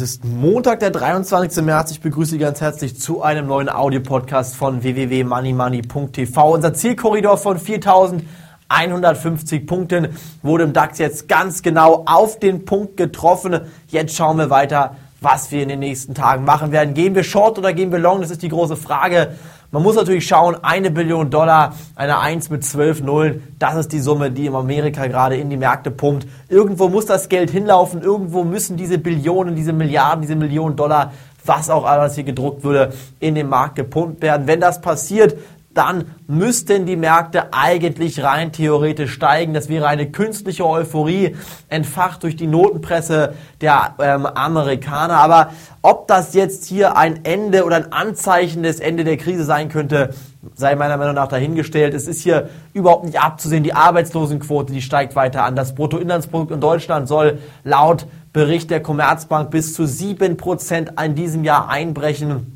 ist Montag, der 23. März. Ich begrüße Sie ganz herzlich zu einem neuen Audiopodcast von www.moneymoney.tv. Unser Zielkorridor von 4150 Punkten wurde im DAX jetzt ganz genau auf den Punkt getroffen. Jetzt schauen wir weiter, was wir in den nächsten Tagen machen werden. Gehen wir Short oder gehen wir Long? Das ist die große Frage. Man muss natürlich schauen, eine Billion Dollar, eine 1 mit 12 Nullen, das ist die Summe, die in Amerika gerade in die Märkte pumpt. Irgendwo muss das Geld hinlaufen, irgendwo müssen diese Billionen, diese Milliarden, diese Millionen Dollar, was auch alles hier gedruckt würde, in den Markt gepumpt werden. Wenn das passiert, dann müssten die Märkte eigentlich rein theoretisch steigen. Das wäre eine künstliche Euphorie, entfacht durch die Notenpresse der ähm, Amerikaner. Aber ob das jetzt hier ein Ende oder ein Anzeichen des Ende der Krise sein könnte, sei meiner Meinung nach dahingestellt. Es ist hier überhaupt nicht abzusehen. Die Arbeitslosenquote, die steigt weiter an. Das Bruttoinlandsprodukt in Deutschland soll laut Bericht der Commerzbank bis zu sieben Prozent in diesem Jahr einbrechen.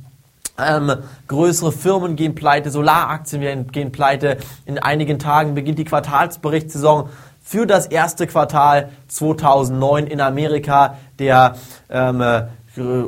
Ähm, größere Firmen gehen pleite, Solaraktien gehen pleite. In einigen Tagen beginnt die Quartalsberichtssaison für das erste Quartal 2009 in Amerika. Der ähm, äh,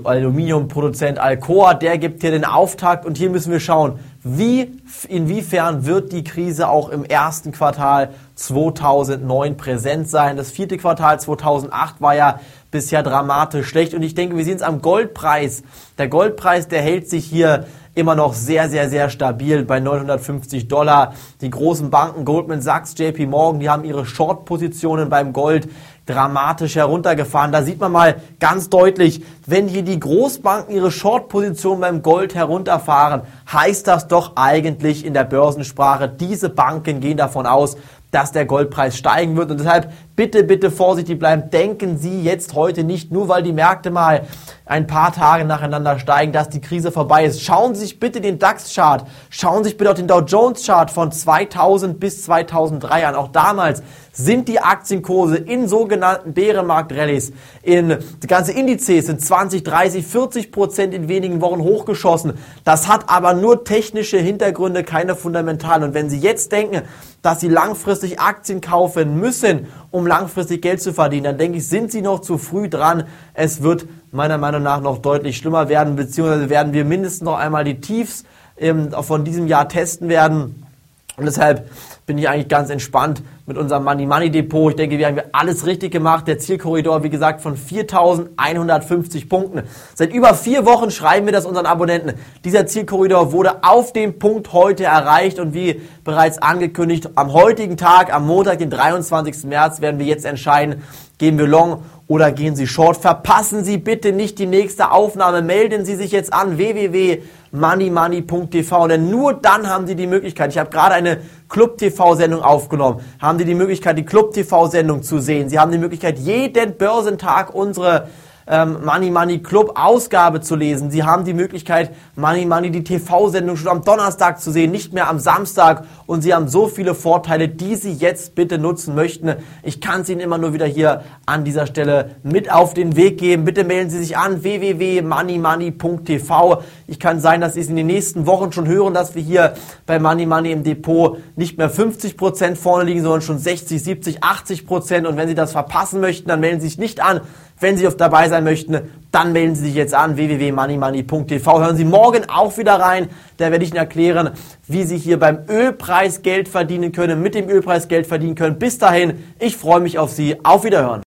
Aluminiumproduzent Alcoa, der gibt hier den Auftakt und hier müssen wir schauen, wie, inwiefern wird die Krise auch im ersten Quartal 2009 präsent sein. Das vierte Quartal 2008 war ja bisher dramatisch schlecht. Und ich denke, wir sehen es am Goldpreis. Der Goldpreis, der hält sich hier immer noch sehr, sehr, sehr stabil bei 950 Dollar. Die großen Banken, Goldman Sachs, JP Morgan, die haben ihre Short-Positionen beim Gold dramatisch heruntergefahren. Da sieht man mal ganz deutlich, wenn hier die Großbanken ihre Short-Position beim Gold herunterfahren, heißt das doch eigentlich in der Börsensprache, diese Banken gehen davon aus, dass der Goldpreis steigen wird. Und deshalb bitte, bitte vorsichtig bleiben. Denken Sie jetzt heute nicht, nur weil die Märkte mal ein paar Tage nacheinander steigen, dass die Krise vorbei ist. Schauen Sie sich bitte den DAX-Chart, schauen Sie sich bitte auch den Dow Jones-Chart von 2000 bis 2003 an. Auch damals sind die Aktienkurse in sogenannten Bärenmarkt-Rallies, in die ganze Indizes sind 20, 30, 40 Prozent in wenigen Wochen hochgeschossen. Das hat aber nur technische Hintergründe, keine fundamentalen. Und wenn Sie jetzt denken, dass Sie langfristig Aktien kaufen müssen, um langfristig Geld zu verdienen, dann denke ich, sind Sie noch zu früh dran. Es wird meiner Meinung nach noch deutlich schlimmer werden, beziehungsweise werden wir mindestens noch einmal die Tiefs ähm, von diesem Jahr testen werden. Und deshalb bin ich eigentlich ganz entspannt mit unserem Money Money Depot. Ich denke, wir haben alles richtig gemacht. Der Zielkorridor, wie gesagt, von 4.150 Punkten. Seit über vier Wochen schreiben wir das unseren Abonnenten. Dieser Zielkorridor wurde auf dem Punkt heute erreicht und wie bereits angekündigt, am heutigen Tag, am Montag, den 23. März, werden wir jetzt entscheiden, gehen wir long oder gehen Sie short. Verpassen Sie bitte nicht die nächste Aufnahme. Melden Sie sich jetzt an www.moneymoney.tv, denn nur dann haben Sie die Möglichkeit. Ich habe gerade eine Club TV Sendung aufgenommen. Haben Sie die Möglichkeit, die Club TV Sendung zu sehen. Sie haben die Möglichkeit, jeden Börsentag unsere ähm, Money Money Club Ausgabe zu lesen. Sie haben die Möglichkeit, Money Money die TV-Sendung schon am Donnerstag zu sehen, nicht mehr am Samstag. Und Sie haben so viele Vorteile, die Sie jetzt bitte nutzen möchten. Ich kann es Ihnen immer nur wieder hier an dieser Stelle mit auf den Weg geben. Bitte melden Sie sich an www.moneymoney.tv. Ich kann sein, dass Sie es in den nächsten Wochen schon hören, dass wir hier bei Money Money im Depot nicht mehr 50 Prozent vorne liegen, sondern schon 60, 70, 80%. Prozent. Und wenn Sie das verpassen möchten, dann melden Sie sich nicht an wenn Sie auf dabei sein möchten, dann melden Sie sich jetzt an www.moneymoney.tv. Hören Sie morgen auch wieder rein. Da werde ich Ihnen erklären, wie Sie hier beim Ölpreis Geld verdienen können, mit dem Ölpreis Geld verdienen können. Bis dahin, ich freue mich auf Sie. Auf Wiederhören.